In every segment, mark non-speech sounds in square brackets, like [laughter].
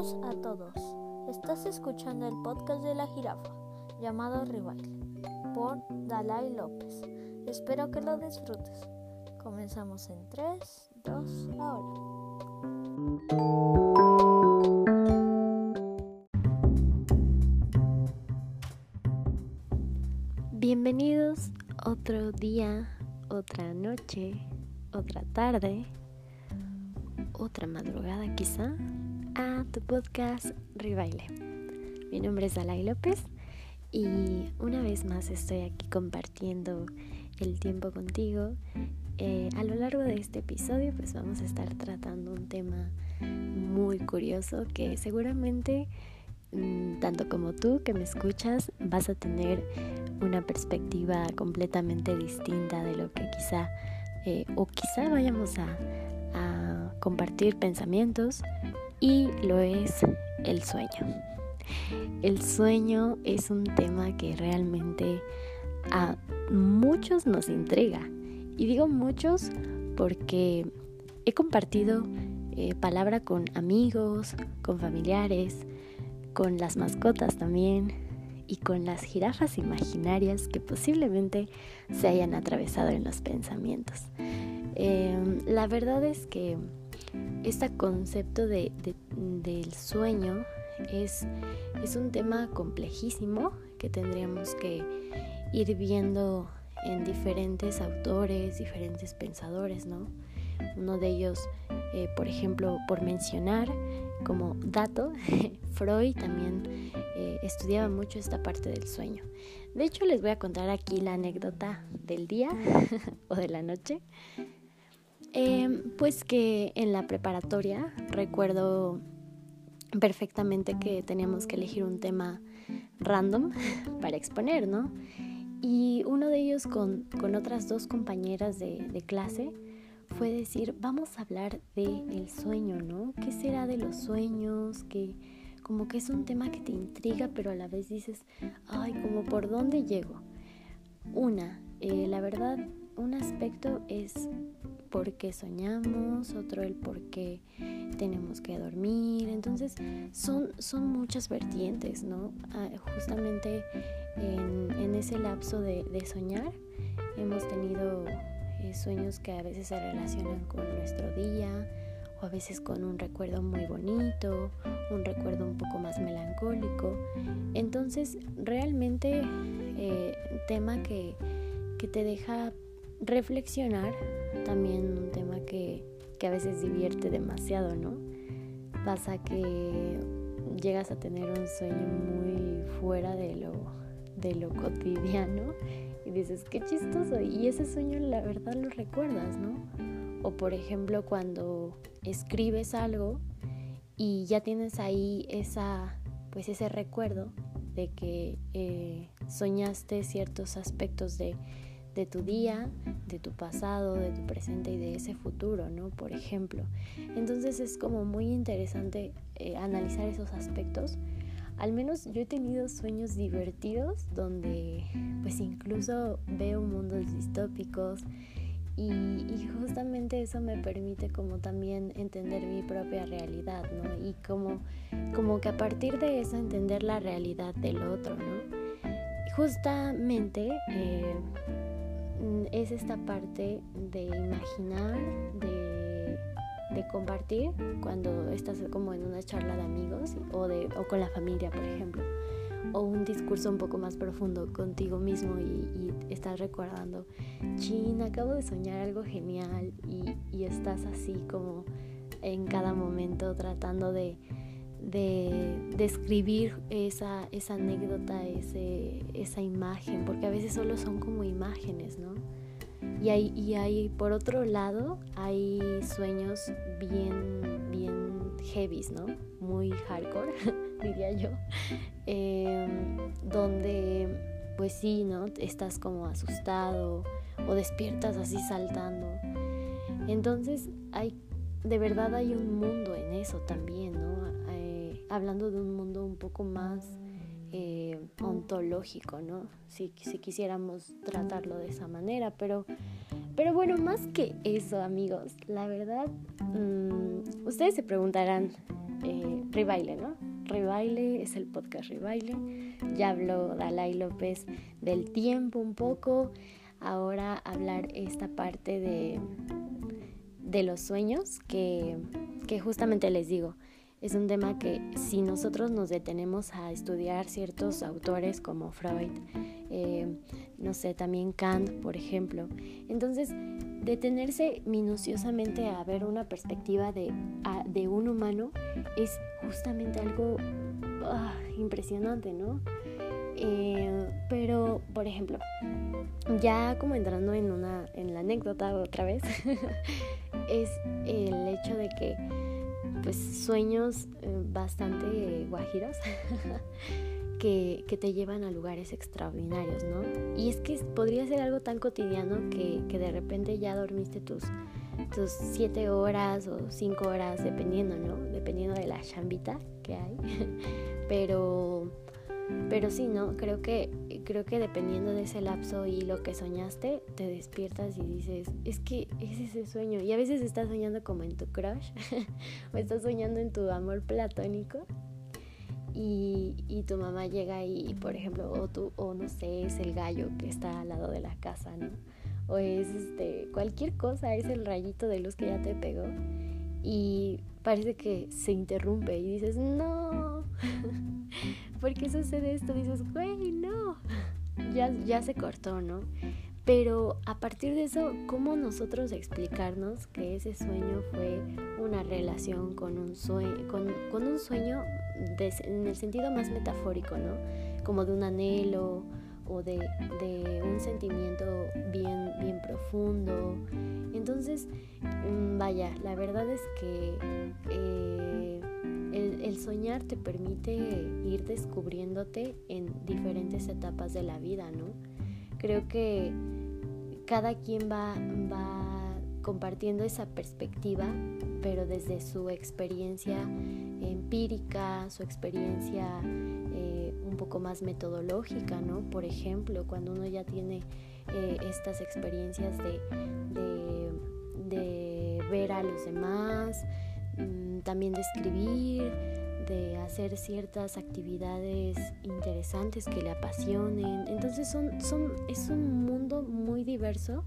A todos. Estás escuchando el podcast de la jirafa llamado Rival por Dalai López. Espero que lo disfrutes. Comenzamos en 3, 2, ahora. Bienvenidos otro día, otra noche, otra tarde, otra madrugada quizá tu podcast Ribaile. Mi nombre es Dalai López y una vez más estoy aquí compartiendo el tiempo contigo. Eh, a lo largo de este episodio pues vamos a estar tratando un tema muy curioso que seguramente mm, tanto como tú que me escuchas vas a tener una perspectiva completamente distinta de lo que quizá eh, o quizá vayamos a compartir pensamientos y lo es el sueño. El sueño es un tema que realmente a muchos nos intriga. Y digo muchos porque he compartido eh, palabra con amigos, con familiares, con las mascotas también y con las jirafas imaginarias que posiblemente se hayan atravesado en los pensamientos. Em, la verdad es que este concepto de, del sueño es, es un tema complejísimo que tendríamos que ir viendo en diferentes autores, diferentes pensadores, ¿no? Uno de ellos, eh, por ejemplo, por mencionar como dato, [laughs] Freud también eh, estudiaba mucho esta parte del sueño. De hecho, les voy a contar aquí la anécdota del día [laughs] o de la noche. Em, pues que en la preparatoria recuerdo perfectamente que teníamos que elegir un tema random [laughs] para exponer, ¿no? Y uno de ellos con, otras dos compañeras de, clase fue decir, vamos a hablar del sueño, ¿no? ¿Qué será de los sueños? Que como que es un tema que te intriga, pero a la vez dices, ay, como por dónde llego. Una, eh, la verdad, un aspecto es por qué soñamos, otro el por qué tenemos que dormir. Entonces son, son muchas vertientes, ¿no? Ah, justamente en, ese lapso de, soñar hemos tenido eh, sueños que a veces se relacionan con nuestro día o a veces con un recuerdo muy bonito, un recuerdo un poco más melancólico. Entonces realmente eh, tema que, que te deja reflexionar, también un tema que, que a veces divierte demasiado, ¿no? Pasa que llegas a tener un sueño muy fuera de lo, de lo cotidiano y dices, qué chistoso. Y ese sueño la verdad lo recuerdas, ¿no? O por ejemplo cuando escribes algo y ya tienes ahí esa, pues ese recuerdo de que eh, soñaste ciertos aspectos de de tu día, de tu pasado, de tu presente y de ese futuro, ¿no? Por ejemplo. Entonces es como muy interesante eh, analizar esos aspectos. Al menos yo he tenido sueños divertidos donde pues incluso veo mundos distópicos y, justamente eso me permite como también entender mi propia realidad, ¿no? Y como, como que a partir de eso entender la realidad del otro, ¿no? Justamente eh, es esta parte de imaginar, de, compartir cuando estás como en una charla de amigos o, de, o con la familia, por ejemplo, o un discurso un poco más profundo contigo mismo y, estás recordando, chin, acabo de soñar algo genial y, y estás así como en cada momento tratando de de describir esa, esa anécdota, ese, esa imagen, porque a veces solo son como imágenes, ¿no? Y hay, y hay, por otro lado, hay sueños bien, bien heavies, ¿no? Muy hardcore, [laughs] diría yo, em, donde, pues sí, ¿no? Estás como asustado o despiertas así saltando. Entonces, hay, de verdad hay un mundo en eso también, ¿no? Hablando de un mundo un poco más eh, ontológico, ¿no? Si, si, quisiéramos tratarlo de esa manera, pero, pero bueno, más que eso, amigos, la verdad, mm, ustedes se preguntarán, eh, Ribaile, ¿no? Ribaile es el podcast Ribaile. Ya habló Dalai López del tiempo un poco. Ahora hablar esta parte de, de los sueños que, que justamente les digo. Es un tema que si nosotros nos detenemos a estudiar ciertos autores como Freud, eh, no sé, también Kant, por ejemplo, entonces detenerse minuciosamente a ver una perspectiva de, de un humano es justamente algo ah, impresionante, ¿no? Eh, pero, por ejemplo, ya como entrando en, una, en la anécdota otra vez, [laughs] es el hecho de que pues sueños eh, bastante guajiros [laughs] que, te llevan a lugares extraordinarios, ¿no? Y es que podría ser algo tan cotidiano que, que de repente ya dormiste tus, tus siete horas o cinco horas, dependiendo, ¿no? Dependiendo de la chambita que hay. [laughs] Pero pero sí, ¿no? Creo que, creo que dependiendo de ese lapso y lo que soñaste, te despiertas y dices, es que es ese sueño. Y a veces estás soñando como en tu crush, [laughs] o estás soñando en tu amor platónico. Y, y, tu mamá llega y, por ejemplo, o tú, o no sé, es el gallo que está al lado de la casa, ¿no? O es este, cualquier cosa, es el rayito de luz que ya te pegó. Y parece que se interrumpe y dices, no. [laughs] ¿por qué sucede esto? Dices, güey, no, [laughs] ya, ya se cortó, ¿no? Pero a partir de eso, ¿cómo nosotros explicarnos que ese sueño fue una relación con un sueño, con, un sueño en el sentido más metafórico, ¿no? Como de un anhelo o de, un sentimiento bien, bien profundo. Entonces, mm, vaya, la verdad es que eh, el, soñar te permite ir descubriéndote en diferentes etapas de la vida, ¿no? Creo que cada quien va, va compartiendo esa perspectiva, pero desde su experiencia empírica, su experiencia poco más metodológica, ¿no? Por ejemplo, cuando uno ya tiene eh, estas experiencias de, de ver a los demás, Mm, también de escribir, de hacer ciertas actividades interesantes que le apasionen. Entonces son, son, es un mundo muy diverso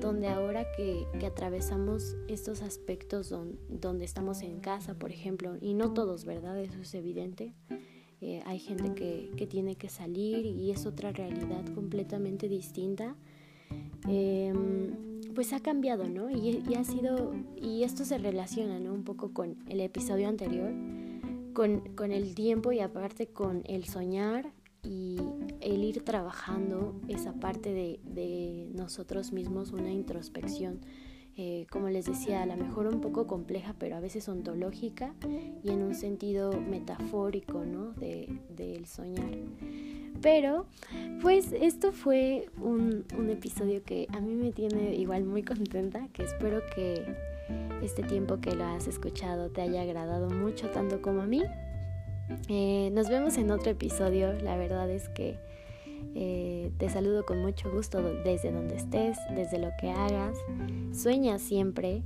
donde ahora que, que atravesamos estos aspectos donde estamos en casa, por ejemplo, y no todos, ¿verdad? Eso es evidente. Eh, hay gente que, que, tiene que salir y es otra realidad completamente distinta. Eh, pues ha cambiado, ¿no? Y, ha sido, y esto se relaciona, ¿no? Un poco con el episodio anterior, con, con el tiempo y aparte con el soñar y el ir trabajando esa parte de, de nosotros mismos, una introspección. Eh, como les decía, a lo mejor un poco compleja, pero a veces ontológica y en un sentido metafórico, ¿no? Del de, soñar. Pero, pues esto fue un, episodio que a mí me tiene igual muy contenta, que espero que este tiempo que lo has escuchado te haya agradado mucho, tanto como a mí. Eh, nos vemos en otro episodio, la verdad es que eh, te saludo con mucho gusto desde donde estés, desde lo que hagas. Sueña siempre.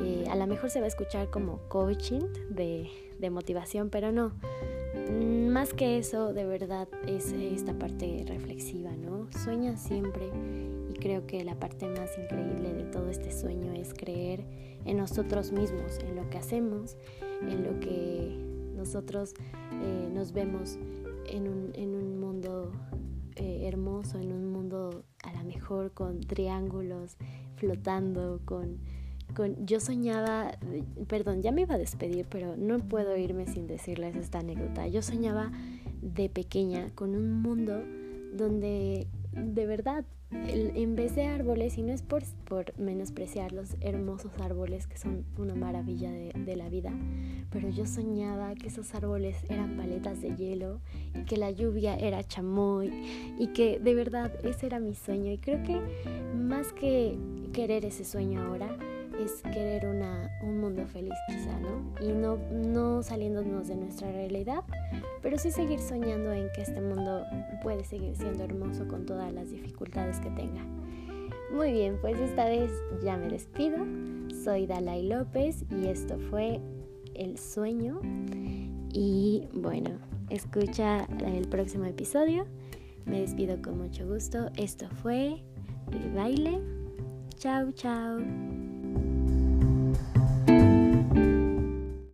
Eh, a lo mejor se va a escuchar como coaching de, motivación, pero no Mm, más que eso, de verdad, es esta parte reflexiva, ¿no? Sueña siempre y creo que la parte más increíble de todo este sueño es creer en nosotros mismos, en lo que hacemos, en lo que nosotros eh, nos vemos en un, en un mundo eh, hermoso, en un mundo a lo mejor con triángulos flotando, con yo soñaba, perdón, ya me iba a despedir, pero no puedo irme sin decirles esta anécdota. Yo soñaba de pequeña con un mundo donde de verdad, en vez de árboles, y no es por, por menospreciar los hermosos árboles que son una maravilla de, de, la vida, pero yo soñaba que esos árboles eran paletas de hielo y que la lluvia era chamoy y que de verdad ese era mi sueño. Y creo que más que querer ese sueño ahora, es querer una, un mundo feliz quizá, ¿no? Y no, no saliéndonos de nuestra realidad, pero sí seguir soñando en que este mundo puede seguir siendo hermoso con todas las dificultades que tenga. Muy bien, pues esta vez ya me despido. Soy Dalai López y esto fue el sueño. Y bueno, escucha el próximo episodio. Me despido con mucho gusto. Esto fue el baile. Chao, chao.